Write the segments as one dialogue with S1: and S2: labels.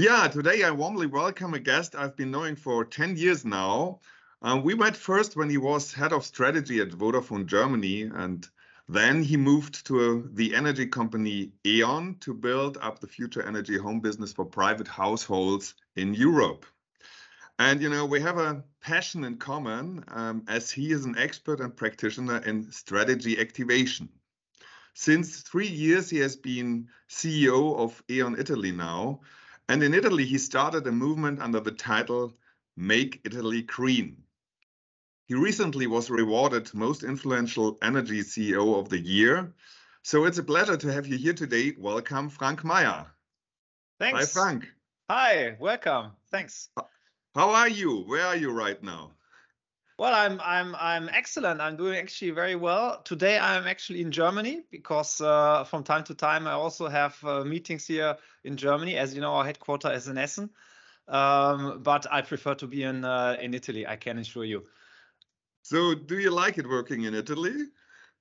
S1: Yeah, today I warmly welcome a guest I've been knowing for 10 years now. Um, we met first when he was head of strategy at Vodafone Germany, and then he moved to a, the energy company E.ON to build up the future energy home business for private households in Europe. And you know, we have a passion in common um, as he is an expert and practitioner in strategy activation. Since three years, he has been CEO of E.ON Italy now, and in Italy, he started a movement under the title Make Italy Green. He recently was rewarded Most Influential Energy CEO of the Year. So it's a pleasure to have you here today. Welcome, Frank Meyer.
S2: Thanks.
S1: Hi, Frank.
S2: Hi, welcome. Thanks.
S1: How are you? Where are you right now?
S2: Well, I'm I'm I'm excellent. I'm doing actually very well. Today I'm actually in Germany because uh, from time to time I also have uh, meetings here in Germany. As you know, our headquarters is in Essen, um, but I prefer to be in uh, in Italy. I can assure you.
S1: So, do you like it working in Italy?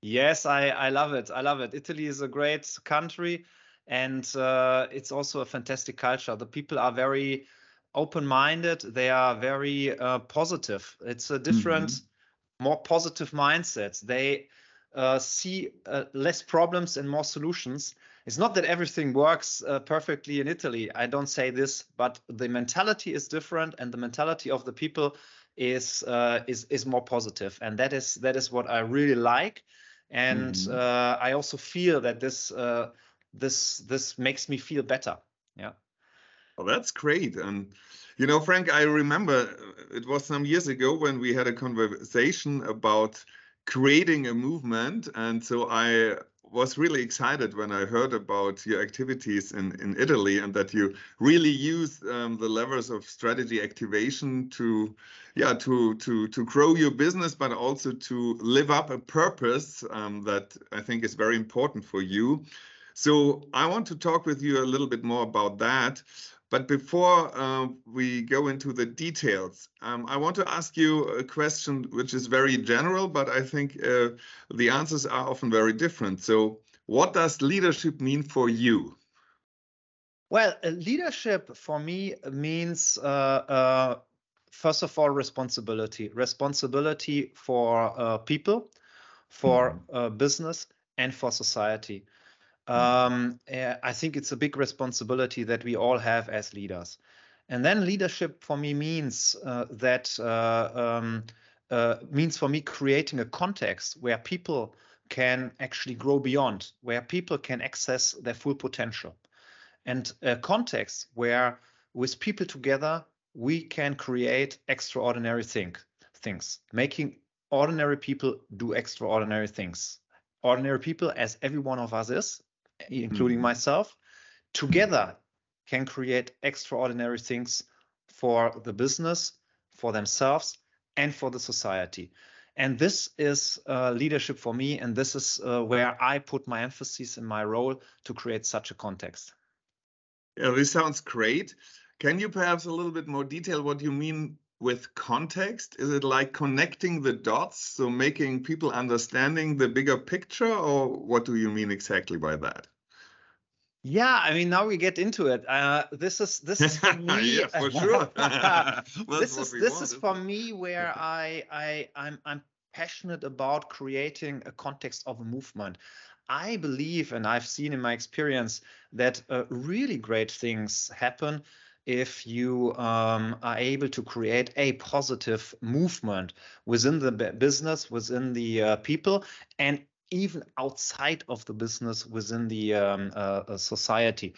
S2: Yes, I I love it. I love it. Italy is a great country, and uh, it's also a fantastic culture. The people are very open-minded they are very uh, positive. It's a different mm-hmm. more positive mindset. They uh, see uh, less problems and more solutions. It's not that everything works uh, perfectly in italy. I don't say this but the mentality is different and the mentality of the people is uh, is is more positive. And that is that is what i really like. And mm-hmm. Uh, i also feel that this this this makes me feel better. Yeah
S1: well, that's great. And, you know, Frank, I remember uh, it was some years ago when we had a conversation about creating a movement. And so I was really excited when I heard about your activities in, in Italy and that you really use um, the levers of strategy activation to, yeah, to to to grow your business, but also to live up a purpose um, that I think is very important for you. So I want to talk with you a little bit more about that. But before uh, we go into the details, um, I want to ask you a question which is very general, but I think uh, the answers are often very different. So, what does leadership mean for you?
S2: Well, uh, leadership for me means, uh, uh, first of all, responsibility responsibility for uh, people, for mm. business, and for society. Um, eh, I think it's a big responsibility that we all have as leaders. And then leadership for me means uh, that uh, um, uh, means for me creating a context where people can actually grow beyond, where people can access their full potential, and a context where with people together we can create extraordinary thing, things, making ordinary people do extraordinary things. Ordinary people, as every one of us is, including mm-hmm. myself, together can create extraordinary things for the business, for themselves, and for the society. And this is uh, leadership for me, and this is uh, where I put my emphasis in my role to create such a context.
S1: Yeah, this sounds great. Can you perhaps a little bit more detail what you mean with context? Is it like connecting the dots, so making people understanding the bigger picture, or what do you mean exactly by that?
S2: Yeah, I mean now we get into it. Uh, this is this is for me.
S1: yeah, for sure.
S2: this is this want, is for me where I I I'm I'm passionate about creating a context of a movement. I believe, and I've seen in my experience, that uh, really great things happen if you um, are able to create a positive movement within the business, within the uh, people, and even outside of the business within the um, uh, uh, society.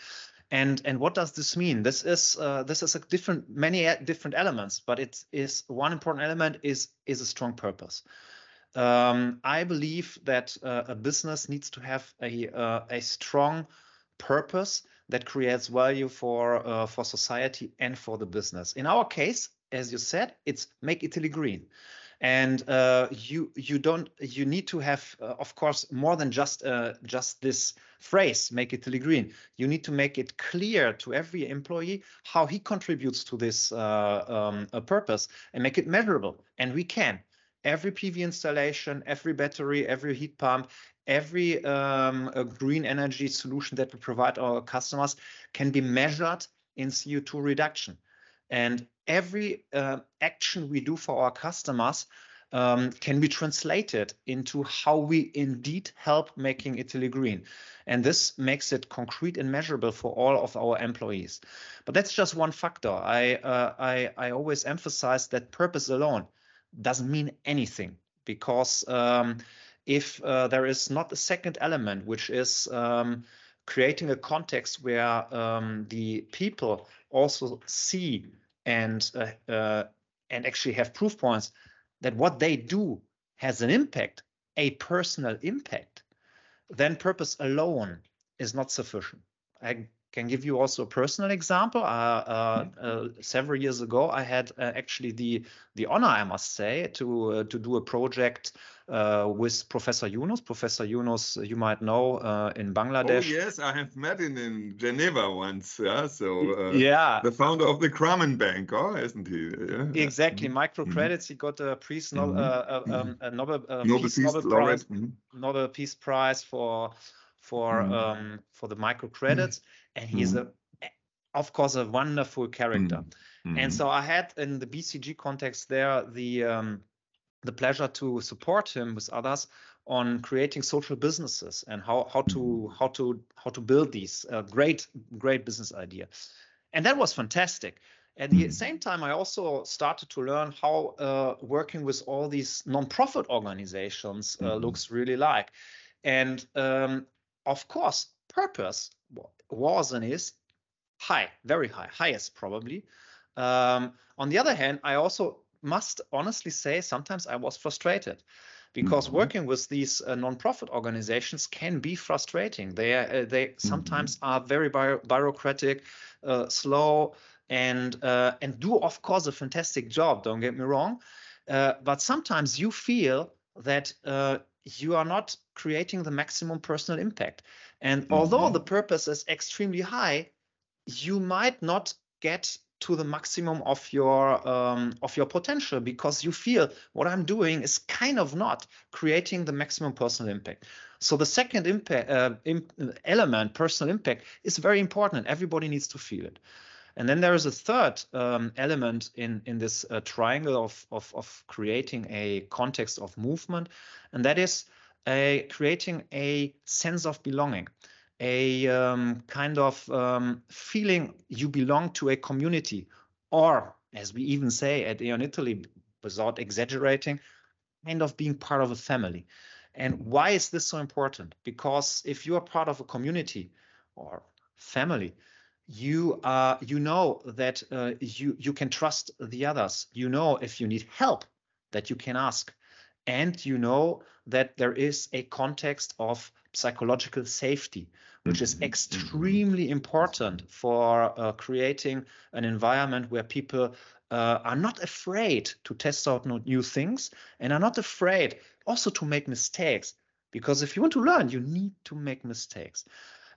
S2: And and what does this mean? This is uh, this is a different many different elements, but it is one important element is is a strong purpose. Um, I believe that uh, a business needs to have a uh, a strong purpose that creates value for uh, for society and for the business. In our case, as you said, it's make Italy green. And uh, you you don't you need to have uh, of course more than just uh, just this phrase make italy green. You need to make it clear to every employee how he contributes to this uh, um, purpose and make it measurable. And we can every pv installation every battery every heat pump every um, green energy solution that we provide our customers can be measured in CO2 reduction. And every uh, action we do for our customers um, can be translated into how we indeed help making Italy green. And this makes it concrete and measurable for all of our employees. But that's just one factor. I, uh, I, I always emphasize that purpose alone doesn't mean anything because um, if uh, there is not a second element, which is um, creating a context where um, the people also see and uh, uh, and actually have proof points that what they do has an impact, a personal impact, then purpose alone is not sufficient. I can give you also a personal example. Uh, uh, uh, several years ago, I had uh, actually the the honor, I must say, to uh, to do a project uh, with Professor Yunus. Professor Yunus, you might know in Bangladesh.
S1: Oh yes, I have met him in Geneva once. Yeah, so yeah, the founder of the Grameen Bank, oh, isn't he?
S2: Yeah. Exactly, mm-hmm. microcredits. Mm-hmm. He got a Peace no, mm-hmm. um, a Nobel, Nobel Peace, Peace Nobel Prize, mm-hmm. Nobel Peace Prize for for mm. um, for the microcredits, mm. And he's mm. a of course a wonderful character. Mm. And so I had in the BCG context there the um, the pleasure to support him with others on creating social businesses and how how to mm. how to how to build these uh, great great business idea and that was fantastic at the mm. same time i also started to learn how uh, working with all these non-profit organizations uh, mm-hmm. looks really like and um, of course, purpose was and is high, very high, highest probably. Um, on the other hand, I also must honestly say sometimes I was frustrated because mm-hmm. working with these uh, non-profit organizations can be frustrating. They uh, they mm-hmm. sometimes are very bi- bureaucratic, uh, slow, and uh, and do of course a fantastic job. Don't get me wrong, uh, but sometimes you feel that uh, you are not creating the maximum personal impact. And mm-hmm. although the purpose is extremely high, you might not get to the maximum of your um, of your potential because you feel what I'm doing is kind of not creating the maximum personal impact. So the second impact uh, imp- element, personal impact, is very important. Everybody needs to feel it. And then there is a third um, element in, in this uh, triangle of, of, of creating a context of movement, and that is a, creating a sense of belonging, a um, kind of um, feeling you belong to a community, or as we even say at E.ON Italy, without exaggerating, kind of being part of a family. And why is this so important? Because if you are part of a community or family, you uh, you know that uh, you you can trust the others. You know if you need help that you can ask, and you know that there is a context of psychological safety, which is mm-hmm. extremely important for uh, creating an environment where people uh, are not afraid to test out new things and are not afraid also to make mistakes. Because if you want to learn, you need to make mistakes.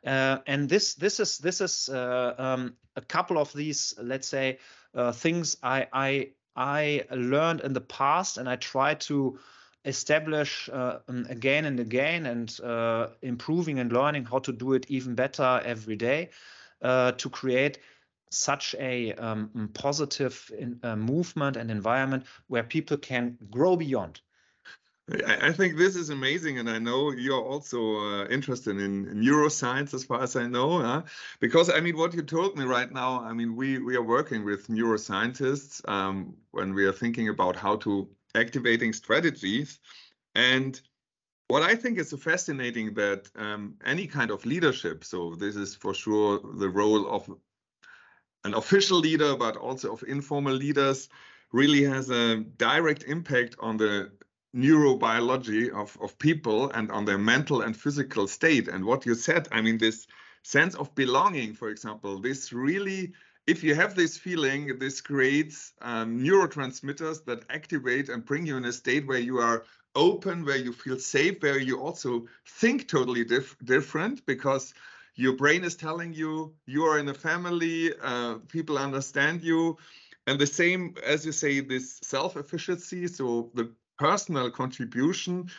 S2: Uh, and this this is this is uh, um, a couple of these let's say uh, things I I I learned in the past and I try to establish uh, um, again and again and uh, improving and learning how to do it even better every day uh, to create such a um, positive in, movement and environment where people can grow beyond
S1: I think this is amazing, and I know you're also uh, interested in neuroscience, as far as I know. Huh? Because I mean, what you told me right now, I mean, we we are working with neuroscientists um, when we are thinking about how to activating strategies, and what I think is fascinating that um, any kind of leadership. So this is for sure the role of an official leader, but also of informal leaders really has a direct impact on the neurobiology of, of people and on their mental and physical state. And what you said, I mean, this sense of belonging, for example, this really, if you have this feeling, this creates um, neurotransmitters that activate and bring you in a state where you are open, where you feel safe, where you also think totally dif- different because your brain is telling you you are in a family, uh, people understand you. And the same, as you say, this self efficacy. So the personal contribution,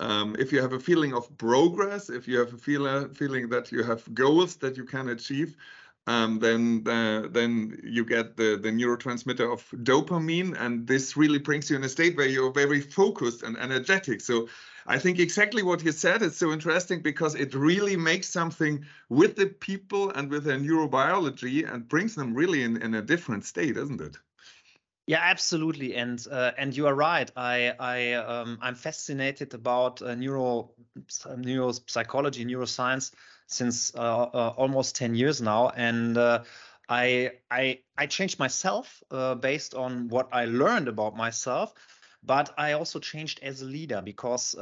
S1: um, if you have a feeling of progress, if you have a feel, feeling that you have goals that you can achieve, um, then uh, then you get the the neurotransmitter of dopamine, and this really brings you in a state where you're very focused and energetic. So I think exactly what you said is so interesting because it really makes something with the people and with their neurobiology and brings them really in, in a different state, isn't it?
S2: Yeah, absolutely, and uh, and you are right. I I um, I'm fascinated about uh, neuro neuropsychology, neuroscience since uh, uh almost ten years now, and uh, I I I changed myself uh, based on what I learned about myself, but I also changed as a leader because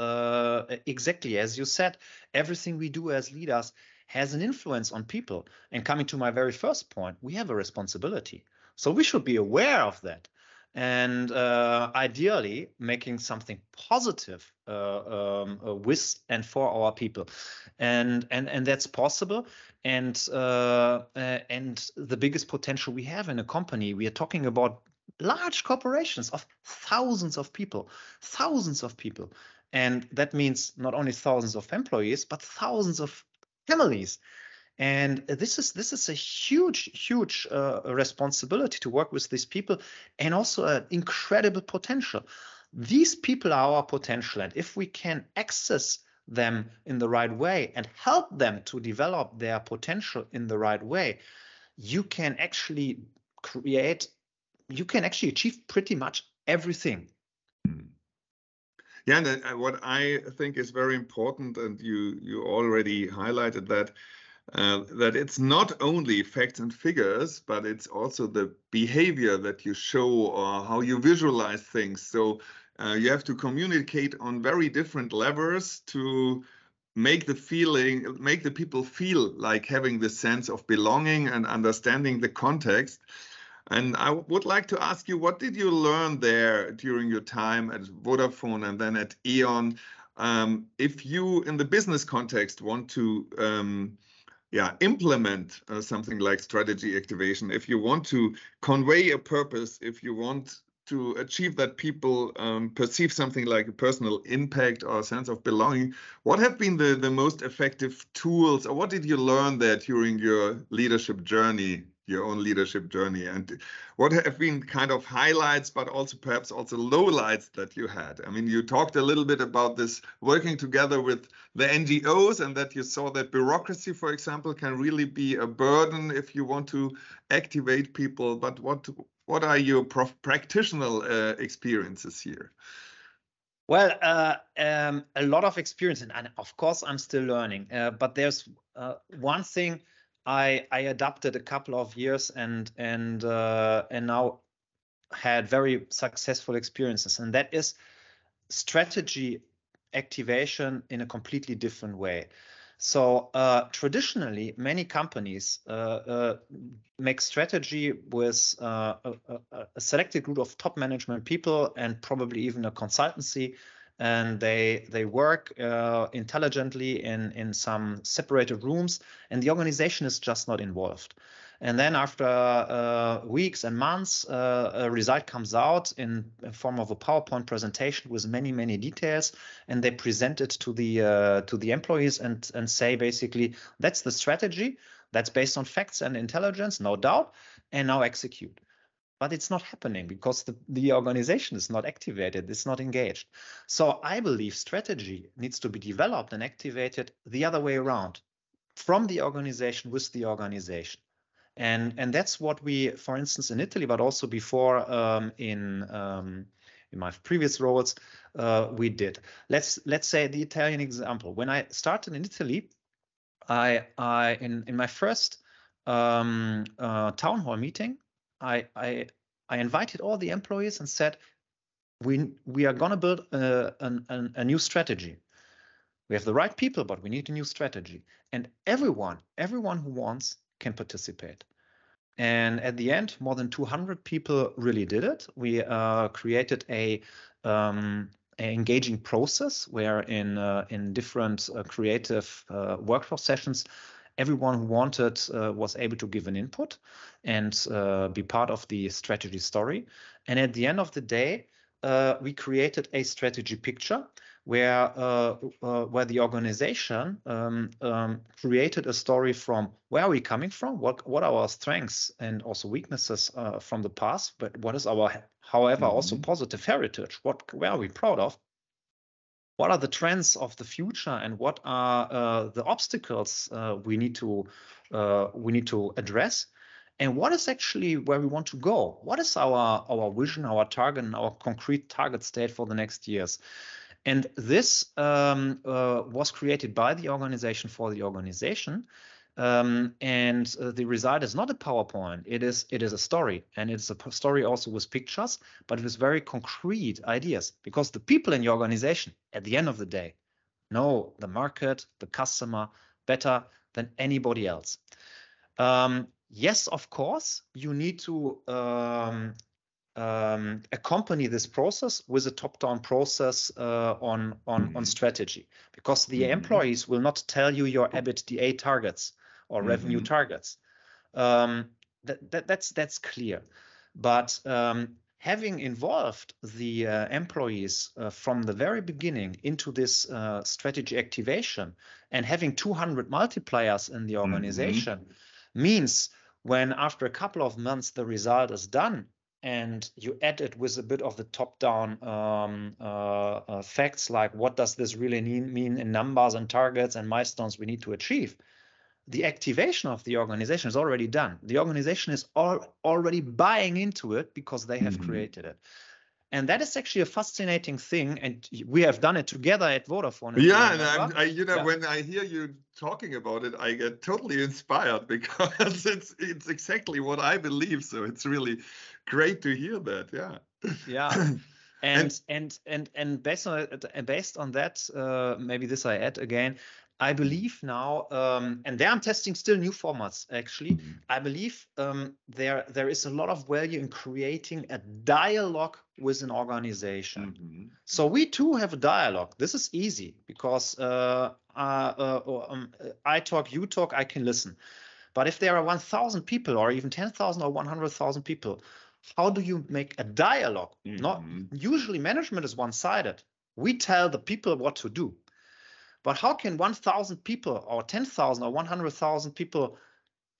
S2: exactly as you said, everything we do as leaders has an influence on people. And coming to my very first point, we have a responsibility. So we should be aware of that. And uh, ideally making something positive uh, um, uh, with and for our people. And and and that's possible. And uh, uh, and the biggest potential we have in a company we are talking about large corporations of thousands of people thousands of people. And that means not only thousands of employees but thousands of families and this is this is a huge huge uh, responsibility to work with these people and also an incredible potential. These people are our potential. And if we can access them in the right way and help them to develop their potential in the right way you can actually create you can actually achieve pretty much everything.
S1: Yeah and uh, what i think is very important and you you already highlighted that uh, that it's not only facts and figures, but it's also the behavior that you show or how you visualize things. So uh, you have to communicate on very different levels to make the feeling, make the people feel like having the sense of belonging and understanding the context. And I would like to ask you, what did you learn there during your time at Vodafone and then at E.ON? Um, if you, in the business context, want to um, yeah implement uh, something like strategy activation. If you want to convey a purpose if you want to achieve that people um, perceive something like a personal impact or a sense of belonging what have been the, the most effective tools or what did you learn there during your leadership journey your own leadership journey. And what have been kind of highlights but also perhaps also lowlights that you had? I mean you talked a little bit about this working together with the ngos and that you saw that bureaucracy for example can really be a burden if you want to activate people. But what what are your practitioner uh, experiences here?
S2: Well, uh, um, a lot of experience, and, and, of course, I'm still learning. Uh, but there's uh, one thing I I adapted a couple of years and and uh, and now had very successful experiences, and that is strategy activation in a completely different way. So uh, traditionally, many companies uh, uh, make strategy with uh, a, a, selected group of top management people and probably even a consultancy and they they work uh, intelligently in in some separated rooms and the organization is just not involved. And then after uh, weeks and months uh, a result comes out in, in form of a powerpoint presentation with many many details and they present it to the uh, to the employees and and say basically that's the strategy. That's based on facts and intelligence no doubt and now execute but it's not happening because the, the organization is not activated, it's not engaged. So I believe strategy needs to be developed and activated the other way around from the organization with the organization. And, and that's what we, for instance, in Italy, but also before um, in um, in my previous roles, uh, we did. Let's let's say the Italian example. When I started in Italy, I I in in my first um, uh, town hall meeting, I, I, I invited all the employees and said, we, we are going to build a, a, a new strategy. We have the right people, but we need a new strategy. And everyone, everyone who wants can participate. And at the end, more than 200 people really did it. We uh, created a um, engaging process where in uh, in different uh, creative uh, workshop sessions everyone who wanted uh, was able to give an input and uh, be part of the strategy story. And at the end of the day, uh, we created a strategy picture where uh, uh, where the organization um, um, created a story from where are we coming from, what what are our strengths and also weaknesses uh, from the past, but what is our, however, mm-hmm. also positive heritage. What where are we proud of? What are the trends of the future, and what are uh, the obstacles uh, we need to uh, we need to address? and what is actually where we want to go what is our our vision our target and our concrete target state for the next years and this um, uh, was created by the organization for the organization. Um, and uh, the result is not a PowerPoint. It is it is a story, and it's a story also with pictures, but with very concrete ideas. Because the people in your organization, at the end of the day, know the market, the customer better than anybody else. Um, yes, of course, you need to um, um, accompany this process with a top-down process uh, on on mm-hmm. on strategy because the mm-hmm. employees will not tell you your EBITDA targets or mm-hmm. revenue targets. Um, that, that, that's that's clear, but um, having involved the uh, employees uh, from the very beginning into this uh, strategy activation and having 200 multipliers in the mm-hmm. organization means when after a couple of months the result is done and you add it with a bit of the top-down um, uh, uh, facts, like what does this really mean, mean in numbers and targets and milestones we need to achieve, the activation of the organization is already done. The organization is all, already buying into it because they have mm-hmm. created it. And that is actually a fascinating thing, and we have done it together at Vodafone.
S1: Yeah, and I, you know, yeah. when I hear you talking about it, I get totally inspired because it's it's exactly what I believe. So it's really great to hear that. Yeah.
S2: Yeah. And, and and and based on based on that, uh, maybe this I add again. I believe now, um, and there I'm testing still new formats. Actually, mm-hmm. I believe um, there there is a lot of value in creating a dialogue with an organization. Mm-hmm. So we too have a dialogue. This is easy because uh, uh, uh, um, I talk, you talk, I can listen. But if there are 1,000 people, or even 10,000 or 100,000 people, how do you make a dialogue? Mm-hmm. Not usually management is one-sided. We tell the people what to do. But how can 1,000 people or 10,000 or 100,000 people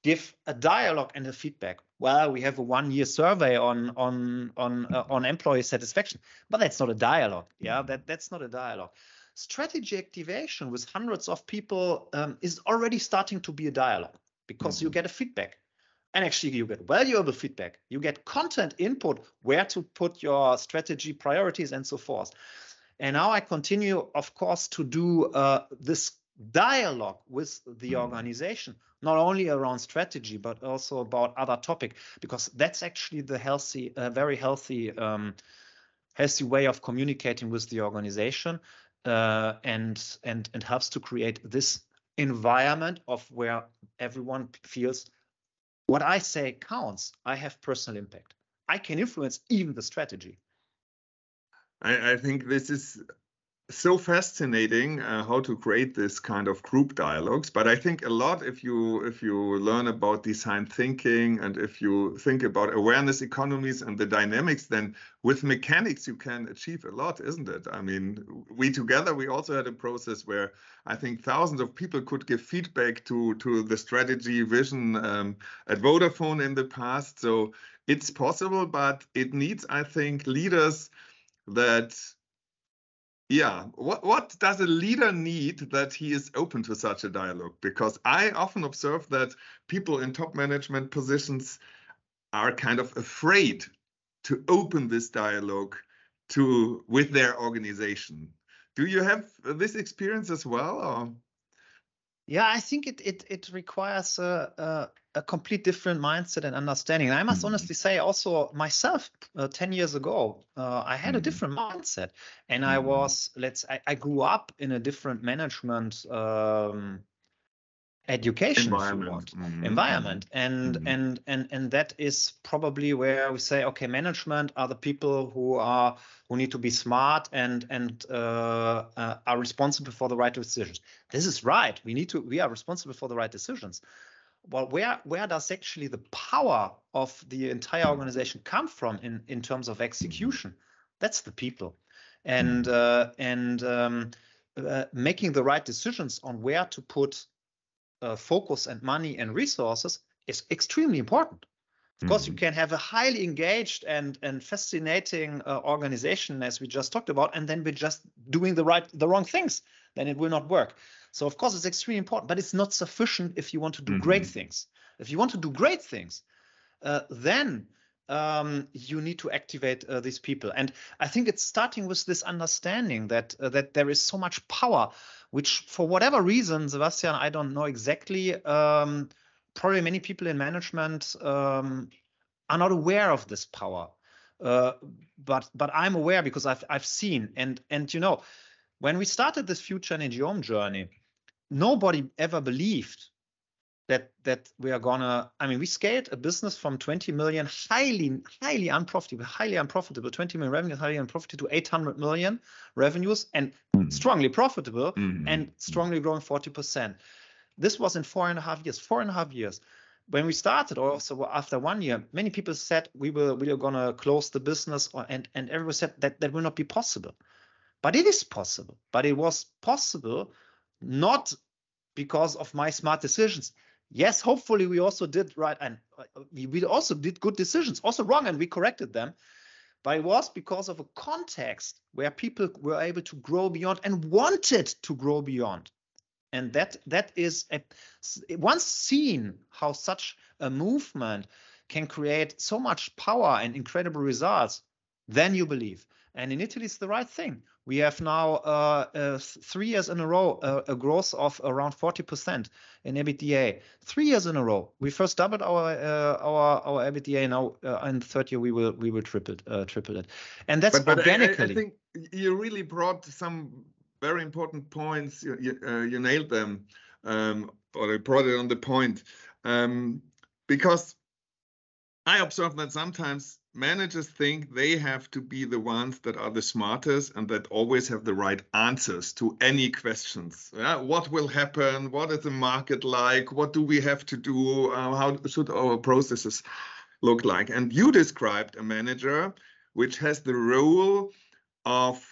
S2: give a dialogue and a feedback? Well, we have a one-year survey on on on uh, on employee satisfaction, but that's not a dialogue. Yeah, that that's not a dialogue. Strategy activation with hundreds of people um, is already starting to be a dialogue because mm-hmm. you get a feedback and actually you get valuable feedback you get content input where to put your strategy priorities and so forth and now i continue of course to do uh, this dialogue with the mm. organization not only around strategy but also about other topic because that's actually the healthy uh, very healthy um, healthy way of communicating with the organization uh, and and and helps to create this environment of where everyone feels what I say counts. I have personal impact. I can influence even the strategy.
S1: I, I think this is so fascinating uh, how to create this kind of group dialogues. But i think a lot if you if you learn about design thinking and if you think about awareness economies and the dynamics then with mechanics you can achieve a lot isn't it? I mean we together we also had a process where i think thousands of people could give feedback to to the strategy vision um, at vodafone in the past. So it's possible but it needs i think leaders that yeah what what does a leader need that he is open to such a dialogue because i often observe that people in top management positions are kind of afraid to open this dialogue to with their organization do you have this experience as well or?
S2: Yeah i think it it, it requires a, a, a complete different mindset and understanding. And I must mm-hmm. honestly say, also myself, uh, ten years ago, uh, I had mm-hmm. a different mindset, and mm-hmm. I was let's I, I, grew up in a different management um, education environment, mm-hmm. environment. and mm-hmm. and and and that is probably where we say, okay, management are the people who are who need to be smart and and uh, uh, are responsible for the right decisions. This is right. We need to. We are responsible for the right decisions well where where does actually the power of the entire organization come from in in terms of execution that's the people and uh, and um, uh, making the right decisions on where to put uh, focus and money and resources is extremely important. Of course, you mm-hmm. can have a highly engaged and and fascinating uh, organization, as we just talked about, and then we're just doing the right the wrong things. Then it will not work. So of course, it's extremely important, but it's not sufficient if you want to do mm-hmm. great things. If you want to do great things, uh, then um, you need to activate uh, these people. And I think it's starting with this understanding that uh, that there is so much power, which for whatever reason, Sebastian, I don't know exactly. Um, probably many people in management um, are not aware of this power. Uh, but but I'm aware because I've I've seen and and you know when we started this future energy home journey, nobody ever believed that that we are gonna i mean we scaled a business from 20 million highly highly unprofitable highly unprofitable 20 million revenue highly unprofitable to 800 million revenues and mm-hmm. strongly profitable mm-hmm. and strongly growing 40% this was in four and a half years four and a half years. When we started or also after one year many people said we were we are gonna close the business or, and and everyone said that that will not be possible. But it is possible. But it was possible not because of my smart decisions yes, hopefully we also did right and uh, we, also did good decisions, also wrong, and we corrected them. But it was because of a context where people were able to grow beyond and wanted to grow beyond. And that that is a, once seen how such a movement can create so much power and incredible results, then you believe. And in Italy, it's the right thing. We have now uh, uh, three years in a row uh, a growth of around 40% in EBITDA. Three years in a row. We first doubled our uh, our our EBITDA. Now uh, in the third year we will we will triple uh, triple it, and that's but, but organically. I, I, think
S1: you really brought some very important points. You you, you nailed them, um, or you brought it on the point, um, because I observe that sometimes managers think they have to be the ones that are the smartest and that always have the right answers to any questions. Yeah? What will happen? What is the market like? What do we have to do? Uh, how should our processes look like? And you described a manager which has the role of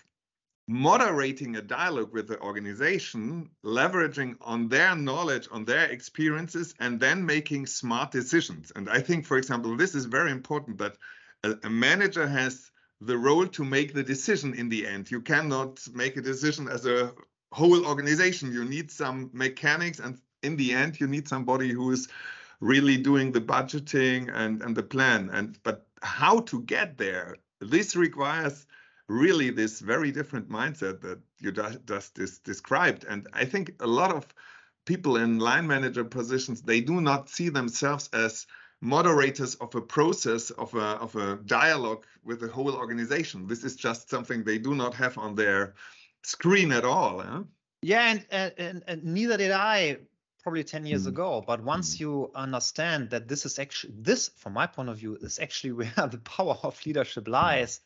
S1: moderating a dialogue with the organization, leveraging on their knowledge, on their experiences, and then making smart decisions. And I think, for example, this is very important that a, a manager has the role to make the decision in the end. You cannot make a decision as a whole organization. You need some mechanics, and in the end, you need somebody who is really doing the budgeting and, and the plan. And but how to get there? This requires really this very different mindset that you just, just described. And I think a lot of people in line manager positions they do not see themselves as moderators of a process of a of a dialogue with the whole organization. This is just something they do not have on their screen at all. Eh?
S2: Yeah, and, and, and neither did I probably 10 years mm. ago but once mm. you understand that this is actually this from my point of view is actually where the power of leadership lies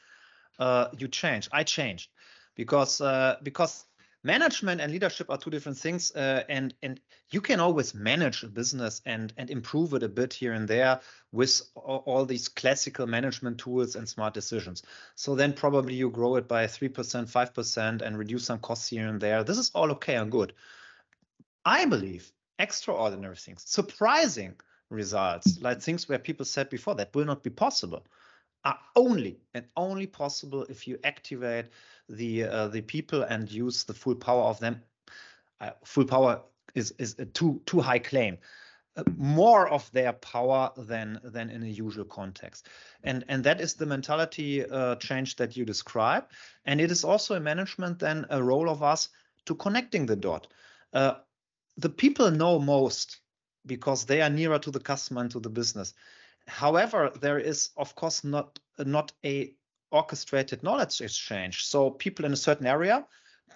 S2: uh, you change i changed because uh, because management and leadership are two different things uh, and and you can always manage a business and and improve it a bit here and there with all, all, these classical management tools and smart decisions. So then probably you grow it by 3% 5% and reduce some costs here and there. This is all okay and good. I believe extraordinary things surprising results like things where people said before that will not be possible are only and only possible if you activate the uh, the people and use the full power of them. Uh, full power is is a too too high claim. Uh, more of their power than than in a usual context, and and that is the mentality uh, change that you describe, and it is also a management then a role of us to connecting the dot. Uh, the people know most because they are nearer to the customer and to the business However, there is of course not not a orchestrated knowledge exchange. So people in a certain area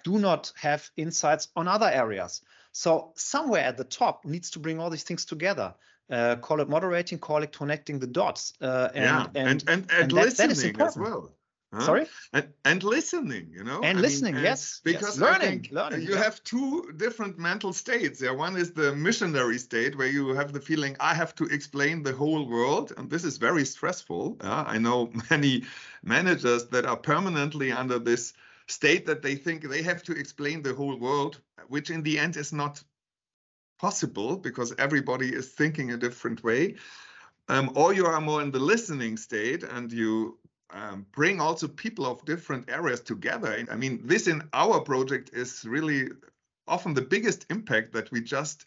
S2: do not have insights on other areas. So somewhere at the top needs to bring all these things together. Uh, call it moderating, call it connecting the dots.
S1: Uh, and, yeah, and, and, and, and, and listening that, that as well.
S2: Huh? Sorry,
S1: and, and listening, you know,
S2: and I listening, mean, yes,
S1: because
S2: yes. learning, learning.
S1: You yeah. have two different mental states. Yeah, one is the missionary state where you have the feeling I have to explain the whole world, and this is very stressful. Yeah, I know many managers that are permanently under this state that they think they have to explain the whole world, which in the end is not possible because everybody is thinking a different way. Um, or you are more in the listening state and you um, bring also people of different areas together. I mean, this in our project is really often the biggest impact that we just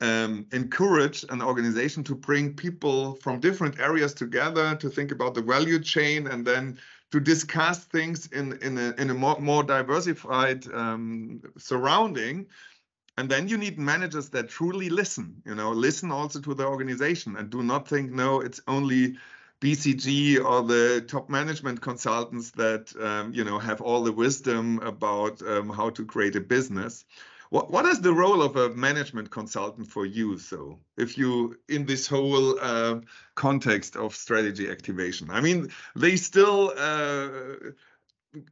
S1: um, encourage an organization to bring people from different areas together to think about the value chain and then to discuss things in in a, in a more, more diversified um, surrounding and then you need managers that truly listen you know listen also to the organization and do not think no it's only BCG or the top management consultants that um, you know have all the wisdom about um, how to create a business. What what is the role of a management consultant for you? So, if you in this whole uh, context of strategy activation, I mean, they still uh,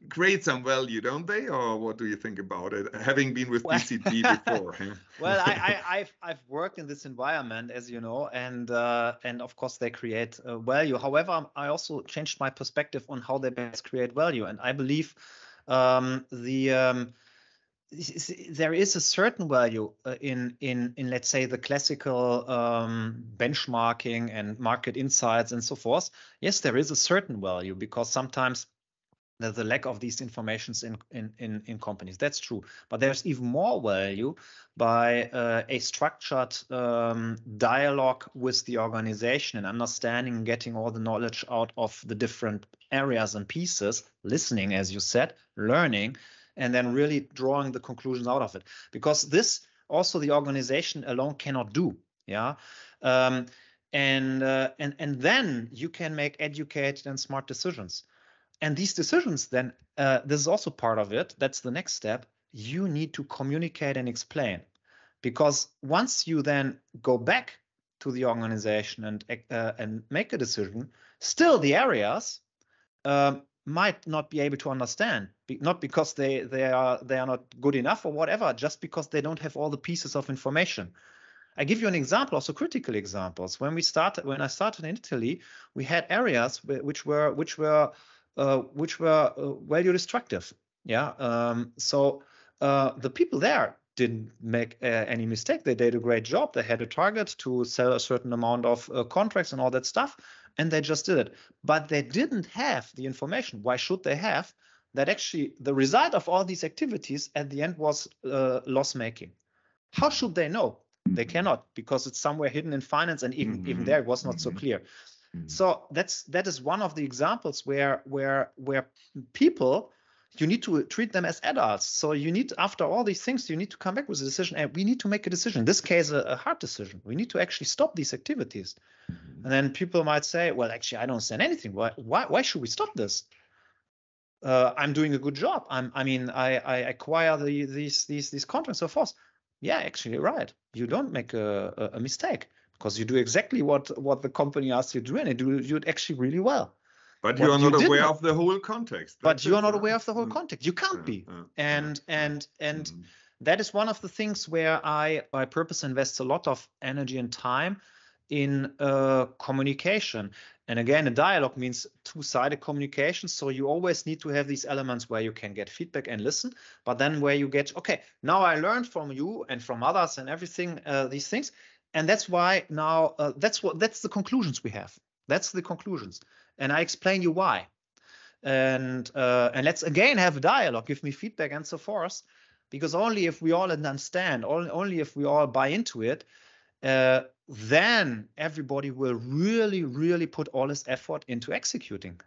S1: create some value, don't they? Or what do you think about it? Having been with BCG before.
S2: well, I, I, have I've worked in this environment, as you know, and uh, and of course they create uh, value. However, I also changed my perspective on how they best create value, and I believe um, the um, there is a certain value uh, in in in let's say the classical um, benchmarking and market insights and so forth. Yes, there is a certain value because sometimes a lack of these informations in, in, in, in companies. That's true. But there's even more value by uh, a structured um, dialogue with the organization and understanding, getting all the knowledge out of the different areas and pieces, listening, as you said, learning, and then really drawing the conclusions out of it. Because this also the organization alone cannot do. Yeah. Um, and uh, and and then you can make educated and smart decisions and these decisions then uh, this is also part of it that's the next step. You need to communicate and explain. Because once you then go back to the organization and uh, and make a decision still the areas um, might not be able to understand not because they they are they are not good enough or whatever just because they don't have all the pieces of information. I give you an example, also critical examples. When we started, when I started in Italy, we had areas which were which were which were uh, value destructive. Yeah. Um, so uh, the people there didn't make uh, any mistake. They did a great job. They had a target to sell a certain amount of uh, contracts and all that stuff, and they just did it. But they didn't have the information. Why should they have? That actually the result of all these activities at the end was uh, loss making. How should they know? They cannot because it's somewhere hidden in finance, and even mm-hmm. even there it was not so mm-hmm. clear. Mm. So that's that is one of the examples where where where people you need to treat them as adults. So you need after all these things you need to come back with a decision and we need to make a decision. In this case a, a hard decision. We need to actually stop these activities. Mm-hmm. And then people might say, well actually I don't understand anything. Why why why should we stop this? Uh, I'm doing a good job. I'm, I mean, I, I acquire the, these these these contracts so forth. Yeah, actually, right. You don't make a, a, a mistake because you do exactly what what the company asks you to do and you do, you it actually really well.
S1: But you are not you aware not, of the whole context.
S2: But you are not aware of the whole context. You can't be. and and and mm. that is one of the things where i by purpose invest a lot of energy and time in uh, communication. And again a dialogue means two-sided communication. So you always need to have these elements where you can get feedback and listen but then where you get okay now i learned from you and from others and everything uh, these things and that's why now uh, that's what that's the conclusions we have. That's the conclusions. And i explain you why. And uh, and let's again have a dialogue. Give me feedback and so forth. Because only if we all understand only, only if we all buy into it uh, then everybody will really really put all his effort into executing.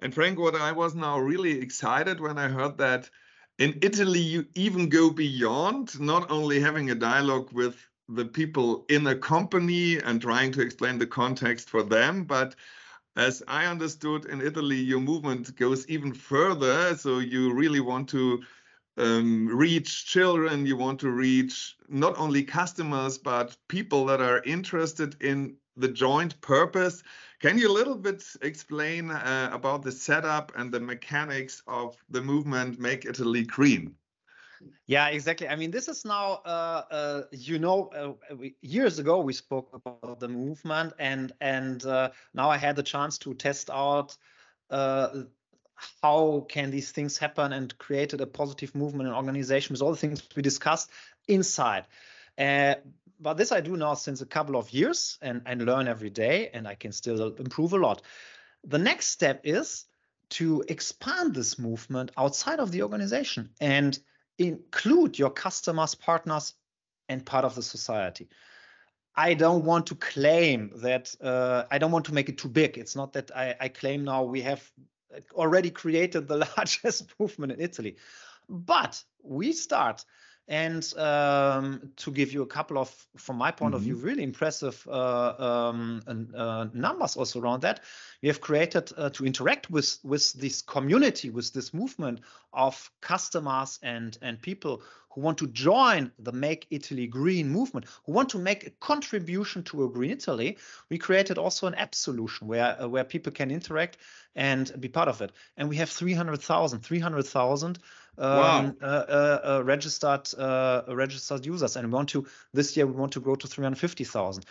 S1: And frank what i was now really excited when i heard that in italy you even go beyond not only having a dialogue with the people in a company and trying to explain the context for them. But as I understood in Italy, your movement goes even further. So you really want to um, reach children, you want to reach not only customers, but people that are interested in the joint purpose. Can you a little bit explain uh, about the setup and the mechanics of the movement Make Italy Green?
S2: Yeah, exactly. I mean, this is now, uh, uh, you know, uh, we, years ago we spoke about the movement, and and uh, now I had the chance to test out. Uh, how can these things happen and created a positive movement and organization with all the things we discussed inside. Uh, but this I do now since a couple of years and, and learn every day, and I can still improve a lot. The next step is to expand this movement outside of the organization and include your customers, partners, and part of the society. I don't want to claim that uh, I don't want to make it too big. It's not that I, I claim now we have already created the largest movement in Italy, but we start and um, to give you a couple of, from my point mm-hmm. of view, mm-hmm. really impressive uh, um, uh, numbers also around that, we have created uh, to interact with with this community, with this movement of customers and and people who want to join the Make Italy Green movement, who want to make a contribution to a green Italy. We created also an app solution where uh, where people can interact and be part of it. And we have 300,000, 300,000 wow. Um, uh, uh, uh, registered registered users, and we want to this year we want to grow to 350,000.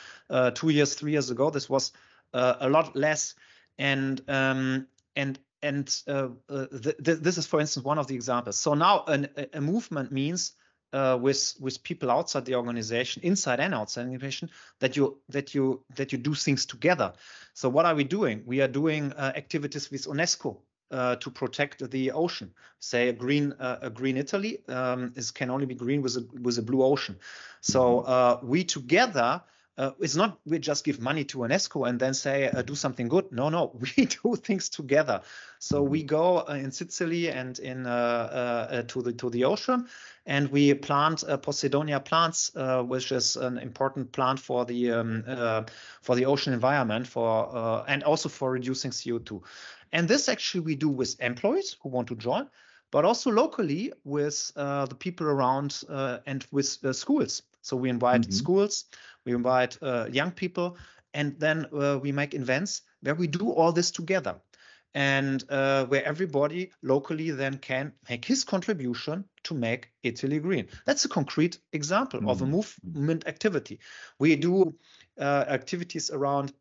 S2: two years, three years ago, this was a lot less, and um, and and uh, uh, th th this is, for instance, one of the examples. So now an, a movement means uh, with with people outside the organization, inside and outside the organization, that you that you that you do things together. So what are we doing? We are doing activities with UNESCO uh, to protect the ocean. Say a green uh, a green Italy um, is can only be green with a with a blue ocean. So mm-hmm. uh, we together. Uh, it's not we just give money to UNESCO and then say uh, do something good. No, no, we do things together. So we mm-hmm. go uh, in Sicily and in to the to the ocean, and we plant Posidonia plants, which is an important plant for the um, for the ocean environment for and also for reducing CO2. And this actually we do with employees who want to join, but also locally with uh, the people around uh, and with uh, schools. So we invite mm-hmm. schools, we invite uh, young people, and then uh, we make events where we do all this together. And uh, where everybody locally then can make his contribution to make Italy green. That's a concrete example mm-hmm. of a mm-hmm. movement activity. We do activities around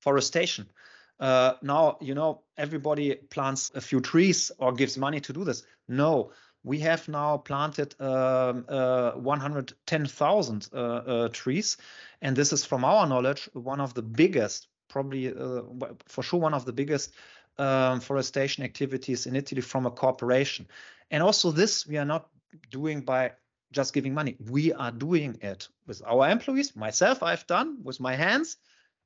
S2: forestation. Uh, now, you know, everybody plants a few trees or gives money to do this. No, we have now planted um, uh, 110,000 uh, uh, trees. And this is, from our knowledge, one of the biggest, probably uh, for sure, one of the biggest um, forestation activities in Italy from a corporation. And also, this we are not doing by just giving money. We are doing it with our employees. Myself, I've done with my hands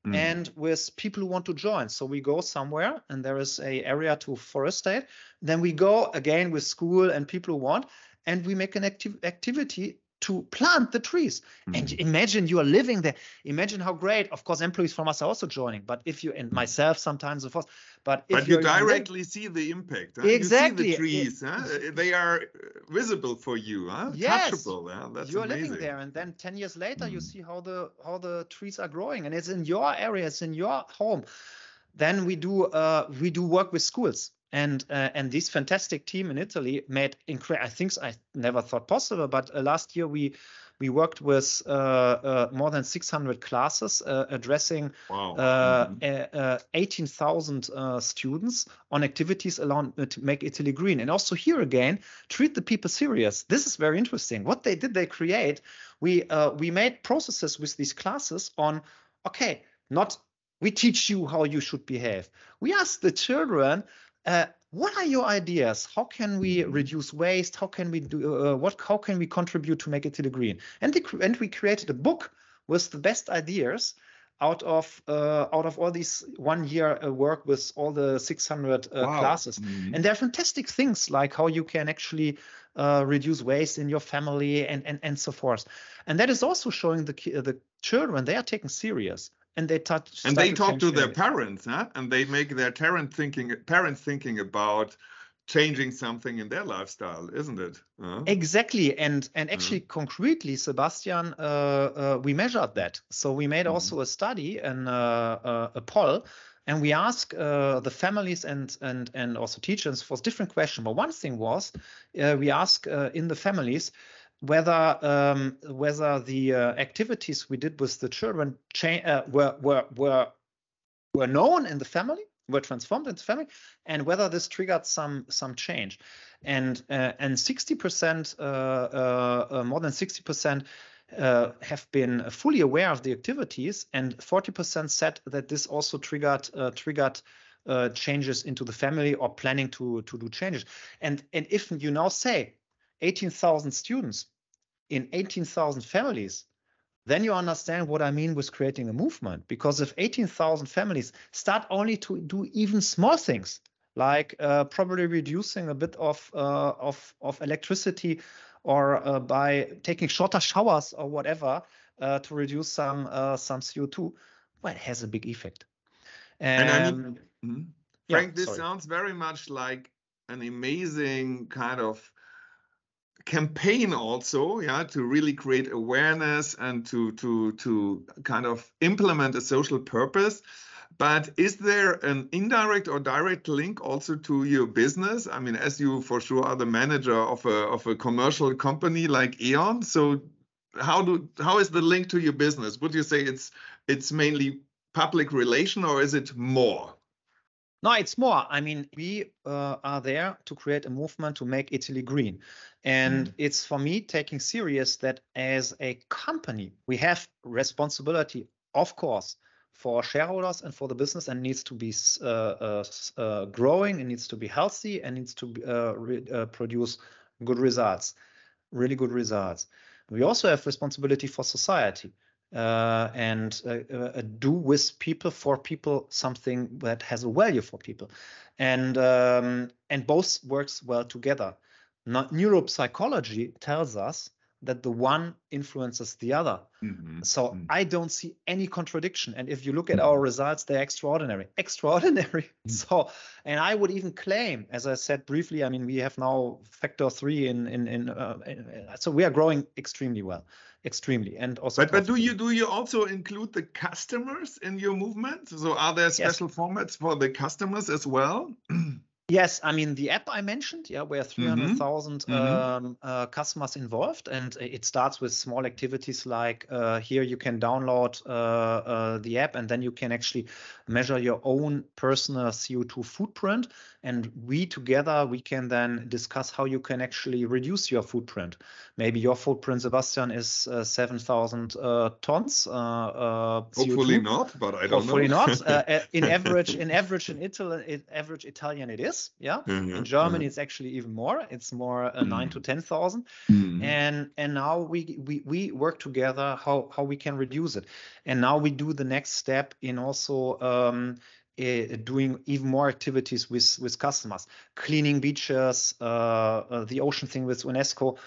S2: mm. and with people who want to join. So we go somewhere and there is a area to forestate. Then we go again with school and people who want, and we make an active activity to plant the trees. Mm-hmm. And imagine you are living there. Imagine how great. Of course, employees from us are also joining, but if you and mm. myself sometimes, of course, but
S1: but you directly see the impact. Huh?
S2: Exactly.
S1: You see the trees. It, huh? They are visible for you. Huh?
S2: Yes.
S1: Touchable.
S2: Yeah? That's You're amazing. living there, and then ten years later, mm. you see how the how the trees are growing, and it's in your area, it's in your home. Then we do uh, we do work with schools and uh, and this fantastic team in Italy made incredible. I think I never thought possible, but uh, last year we we worked with uh, uh more than 600 classes uh, addressing wow. mm-hmm. 18,000 students on activities around to make Italy green. And also here again, treat the people serious. This is very interesting. What they did, they create. We we made processes with these classes on. Okay, not we teach you how you should behave. We ask the children uh, what are your ideas? How can we reduce waste? How can we do uh, what? How can we contribute to make it to the green? And, the, and we created a book with the best ideas out of uh, out of all these one year uh, work with all the 600 uh, wow. classes mm-hmm. and there are fantastic things like how you can actually uh, reduce waste in your family and, and and so forth and that is also showing the the children they are taken serious and they touch
S1: and they talk to their parents huh? and they make their parent thinking parents thinking about changing something in their lifestyle isn't it
S2: uh-huh. exactly and and uh-huh. actually concretely sebastian uh, uh, we measured that so we made uh-huh. also a study and uh, uh, a poll and we ask uh, the families and and and also teachers for different questions but one thing was we ask in the families whether um, whether the uh, activities we did with the children cha- uh, were were were were known in the family were transformed into family and whether this triggered some some change. And uh, and 60% uh, uh, uh, more than 60% uh, have been fully aware of the activities and 40% said that this also triggered triggered changes into the family or planning to to do changes. And and if you now say 18,000 students in 18,000 families then you understand what I mean with creating a movement. Because if 18,000 families start only to do even small things, like uh, probably reducing a bit of uh, of, of electricity, or uh, by taking shorter showers or whatever uh, to reduce some uh, some CO2, well, it has a big effect.
S1: and I mean, mm-hmm. Frank, yeah, this sorry. sounds very much like an amazing kind of campaign also yeah to really create awareness and to to to kind of implement a social purpose. But is there an indirect or direct link also to your business? I mean as you for sure are the manager of a of a commercial company like E.ON so how do how is the link to your business? Would you say it's it's mainly public relation or is it more
S2: no, it's more. I mean, we uh, are there to create a movement to make Italy green. And mm. it's for me taking serious that as a company, we have responsibility, of course, for shareholders and for the business and needs to be uh, uh, uh, growing, it needs to be healthy and needs to uh, re- uh, produce good results, really good results. We also have responsibility for society uh, and uh, uh, do with people for people something that has a value for people. And um, and both works well together. Not, neuropsychology tells us that the one influences the other. Mm-hmm. So mm-hmm. I don't see any contradiction. And if you look at our results, they're extraordinary, extraordinary. Mm-hmm. So, and I would even claim, as I said briefly, I mean, we have now factor three in in in. Uh, so we are growing extremely well, extremely, and also.
S1: But but do you do you also include the customers in your movement? So are there special yes. formats for the customers as well?
S2: Yes, I mean the app I mentioned, yeah, where 300,000 mm-hmm. um, uh, customers involved, and it starts with small activities like uh, here you can download uh, uh the app, and then you can actually measure your own personal CO2 footprint, and we together we can then discuss how you can actually reduce your footprint. Maybe your footprint, Sebastian, is uh, 7,000 uh, tons.
S1: Hopefully not, but I don't
S2: Hopefully
S1: know.
S2: Hopefully not. in average, in average in Italy, average Italian it is. Yeah. Mm-hmm. In Germany, mm-hmm. it's actually even more. It's more uh, mm-hmm. nine to ten thousand. Mm-hmm. And and now we we we work together how how we can reduce it. And now we do the next step in also. Um, uh, doing even more activities with with customers, cleaning beaches, uh, uh, the ocean thing with UNESCO,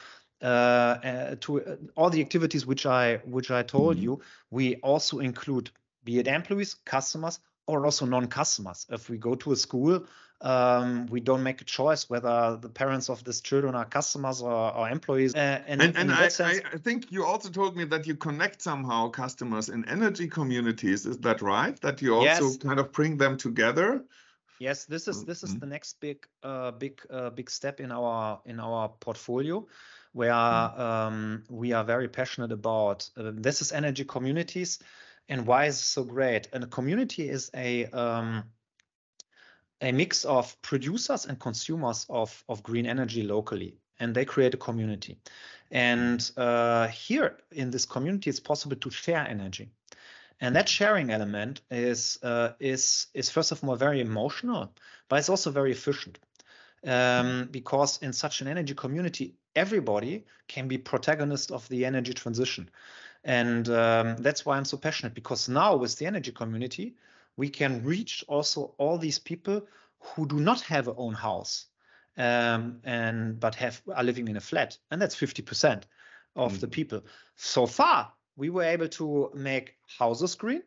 S2: uh, uh, to uh, all the activities which I which I told mm-hmm. you. We also include be it employees, customers, or also non-customers. If we go to a school, um, we don't make a choice whether the parents of these children are customers or, or employees.
S1: Uh, and, and, and I, sense, I, think you also told me that you connect somehow customers in energy communities. Is that right? That you also yes. kind of bring them together.
S2: Yes, this is this is mm-hmm. the next big uh, big uh, big step in our in our portfolio, where mm-hmm. um, we are very passionate about. Uh, this is energy communities, and why is it so great? And a community is a um, a mix of producers and consumers of, of green energy locally, and they create a community. And uh, here in this community, it's possible to share energy. And that sharing element is uh, is is first of all very emotional, but it's also very efficient. Um, because in such an energy community, everybody can be protagonist of the energy transition. And um, that's why I'm so passionate because now with the energy community, we can reach also all these people who do not have a own house um, and but have are living in a flat, and that's 50% of mm. the people. So far, we were able to make houses green,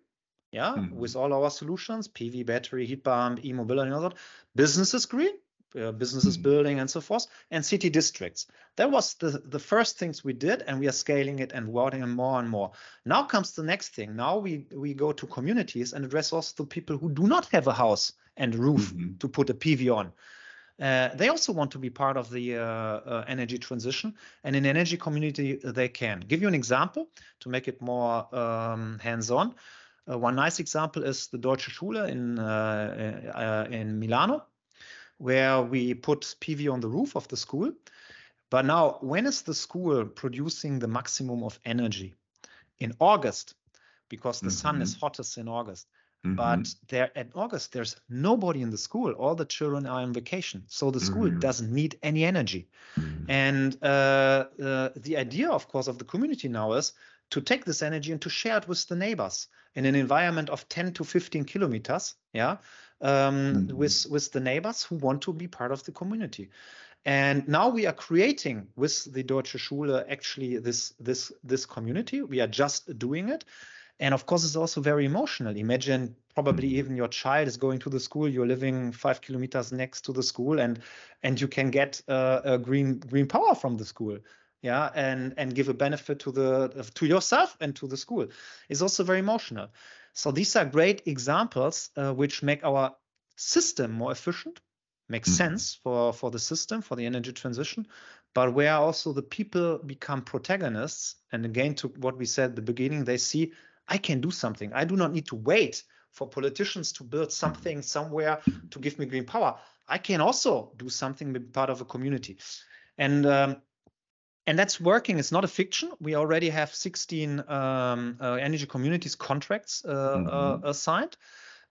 S2: yeah, mm. with all our solutions: PV, battery, heat pump, e-mobility, and all that. Businesses green, uh, businesses mm. building and so forth, and city districts. That was the, the first things we did, and we are scaling it and rolling it more and more. Now comes the next thing. Now we, we go to communities and address also the people who do not have a house and roof mm-hmm. to put a PV on. Uh, they also want to be part of the uh, uh, energy transition, and in energy community they can. Give you an example to make it more um, hands-on. Uh, one nice example is the Deutsche Schule in uh, uh, in Milano, where we put PV on the roof of the school. But now, when is the school producing the maximum of energy? In August, because the mm -hmm. sun is mm-hmm. hottest in August. Mm -hmm. But there at August, there's nobody in the school. All the children are on vacation, so the school mm -hmm. doesn't need any energy. Mm-hmm. And uh, uh, the idea, of course, of the community now is to take this energy and to share it with the neighbors in an environment of 10 to 15 kilometers. Yeah, um, mm-hmm. with with the neighbors who want to be part of the community. And now we are creating with the Deutsche Schule actually this this this community. We are just doing it and of course it's also very emotional imagine probably mm-hmm. even your child is going to the school you're living five kilometers next to the school and and you can get uh, a green green power from the school yeah and and give a benefit to the to yourself and to the school is also very emotional so these are great examples uh, which make our system more efficient makes mm. sense for for the system for the energy transition but where also the people become protagonists and again to what we said at the beginning they see I can do something. I do not need to wait for politicians to build something somewhere to give me green power. I can also do something, be part of a community, and um, and that's working. It's not a fiction. We already have 16 um, uh, energy communities contracts uh, mm -hmm. uh, signed,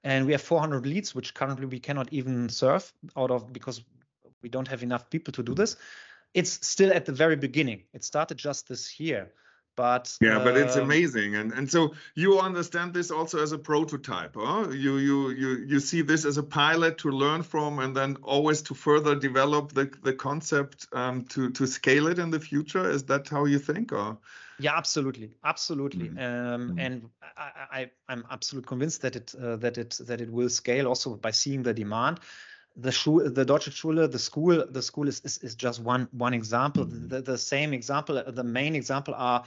S2: and we have 400 leads, which currently we cannot even serve out of because we don't have enough people to do this. It's still at the very beginning. It started just this year but
S1: yeah but it's um, amazing and and so you understand this also as a prototype huh? you you you you see this as a pilot to learn from and then always to further develop the the concept um, to to scale it in the future is that how you think or
S2: yeah absolutely absolutely mm -hmm. um, mm -hmm. and I, I i'm absolutely convinced that it uh, that it that it will scale also by seeing the demand the Schule, the Deutsche Schule, the school, the school is, is, is just one one example. Mm -hmm. the, the, same example, the main example are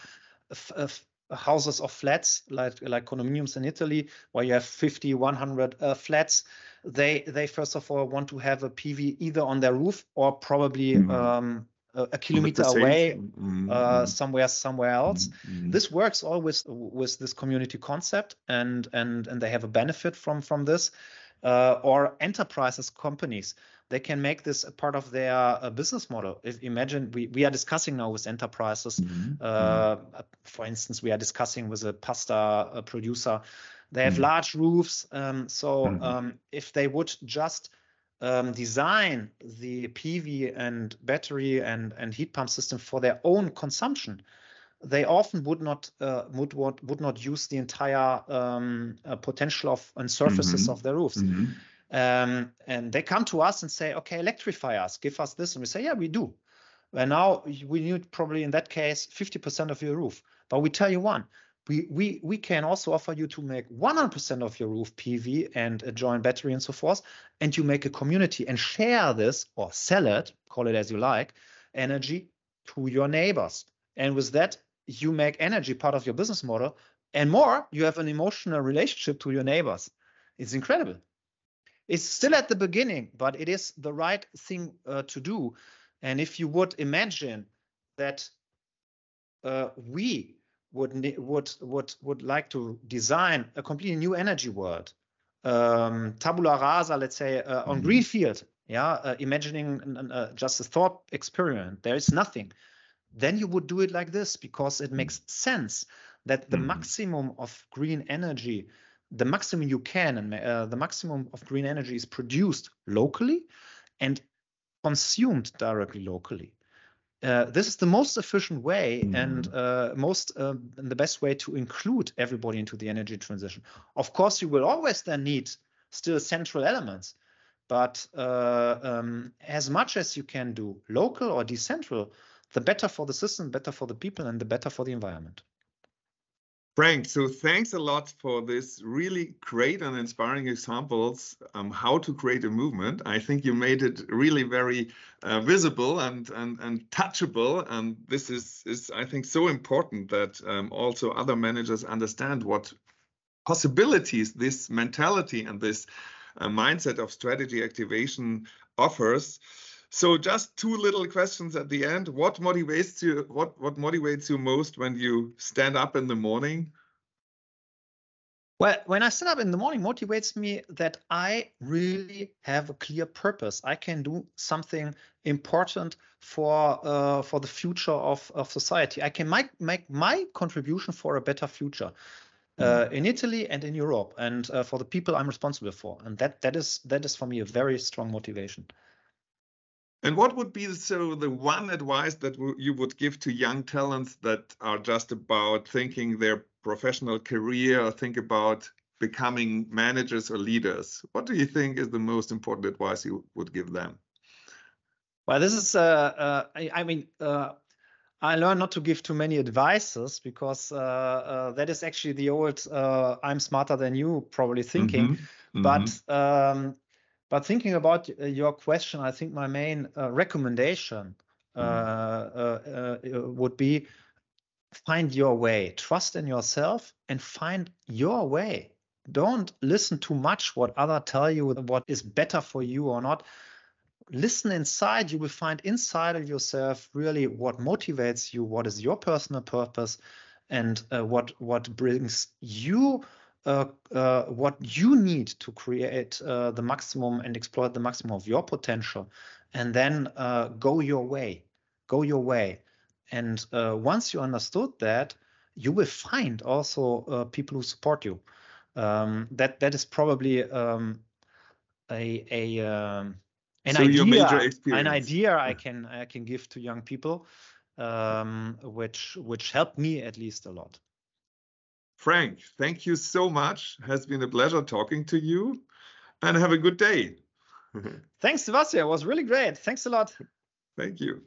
S2: houses of flats like like condominiums in Italy where you have 50 100 uh, flats they they first of all want to have a PV either on their roof or probably mm -hmm. um, a, a, kilometer away mm -hmm. uh, somewhere somewhere else mm -hmm. this works always with this community concept and and and they have a benefit from from this uh, or enterprises companies they can make this a part of their uh, business model. If imagine we, we are discussing now with enterprises, mm-hmm. uh, mm-hmm. for instance, we are discussing with a pasta uh, producer. They have mm-hmm. large roofs, um, so mm-hmm. um, if they would just um, design the PV and battery and and heat pump system for their own consumption, they often would not uh, would, would would not use the entire um, uh, potential of and surfaces mm-hmm. of their roofs. Mm-hmm. Um, and they come to us and say, okay, electrify us, give us this. And we say, yeah, we do. And now we need probably in that case 50% of your roof. But we tell you one, we, we, we can also offer you to make 100% of your roof PV and a joint battery and so forth. And you make a community and share this or sell it, call it as you like, energy to your neighbors. And with that, you make energy part of your business model. And more, you have an emotional relationship to your neighbors. It's incredible. It's still at the beginning, but it is the right thing uh, to do. And if you would imagine that uh, we would would would would like to design a completely new energy world, um, tabula rasa, let's say uh, on mm-hmm. greenfield, yeah, uh, imagining uh, just a thought experiment, there is nothing. Then you would do it like this because it makes sense that the mm-hmm. maximum of green energy the maximum you can and uh, the maximum of green energy is produced locally and consumed directly locally. Uh, this is the most efficient way mm. and uh, most uh, and the best way to include everybody into the energy transition. Of course, you will always then need still central elements, but uh, um, as much as you can do local or decentral, the better for the system, better for the people, and the better for the environment.
S1: Frank, so thanks a lot for this really great and inspiring examples um, how to create a movement. I think you made it really very uh, visible and, and and touchable, and this is is I think so important that um, also other managers understand what possibilities this mentality and this uh, mindset of strategy activation offers. So just two little questions at the end. What motivates you? What what motivates you most when you stand up in the morning?
S2: Well, when I stand up in the morning, motivates me that I really have a clear purpose. I can do something important for uh, for the future of, of society. I can make, make my contribution for a better future. Uh, mm-hmm. in Italy and in Europe, and uh, for the people I'm responsible for, and that that is that is for me a very strong motivation.
S1: And what would be so the one advice that you would give to young talents that are just about thinking their professional career or think about becoming managers or leaders, what do you think is the most important advice you would give them?
S2: Well, this is, uh, uh, I, I, mean, uh, I learned not to give too many advices because uh, uh, that is actually the old uh, "I'm smarter than you" probably thinking. Mm -hmm. But mm -hmm. um, but thinking about your question, I think my main recommendation mm. -hmm. would be find your way. Trust in yourself and find your way. Don't listen too much what other tell you what is better for you or not. Listen inside. You will find inside of yourself really what motivates you what is your personal purpose and uh, what what brings you uh, uh, what you need to create uh, the maximum and exploit the maximum of your potential and then uh, go your way go your way and uh, once you understood that, you will find also uh, people who support you. Um, that that is probably um, a a um, an so idea an idea I can I can give to young people, um, which which helped me at least a lot.
S1: Frank, thank you so much. Has been a pleasure talking to you, and have a good day.
S2: Thanks, Sebastian. It was really great. Thanks a lot.
S1: Thank you.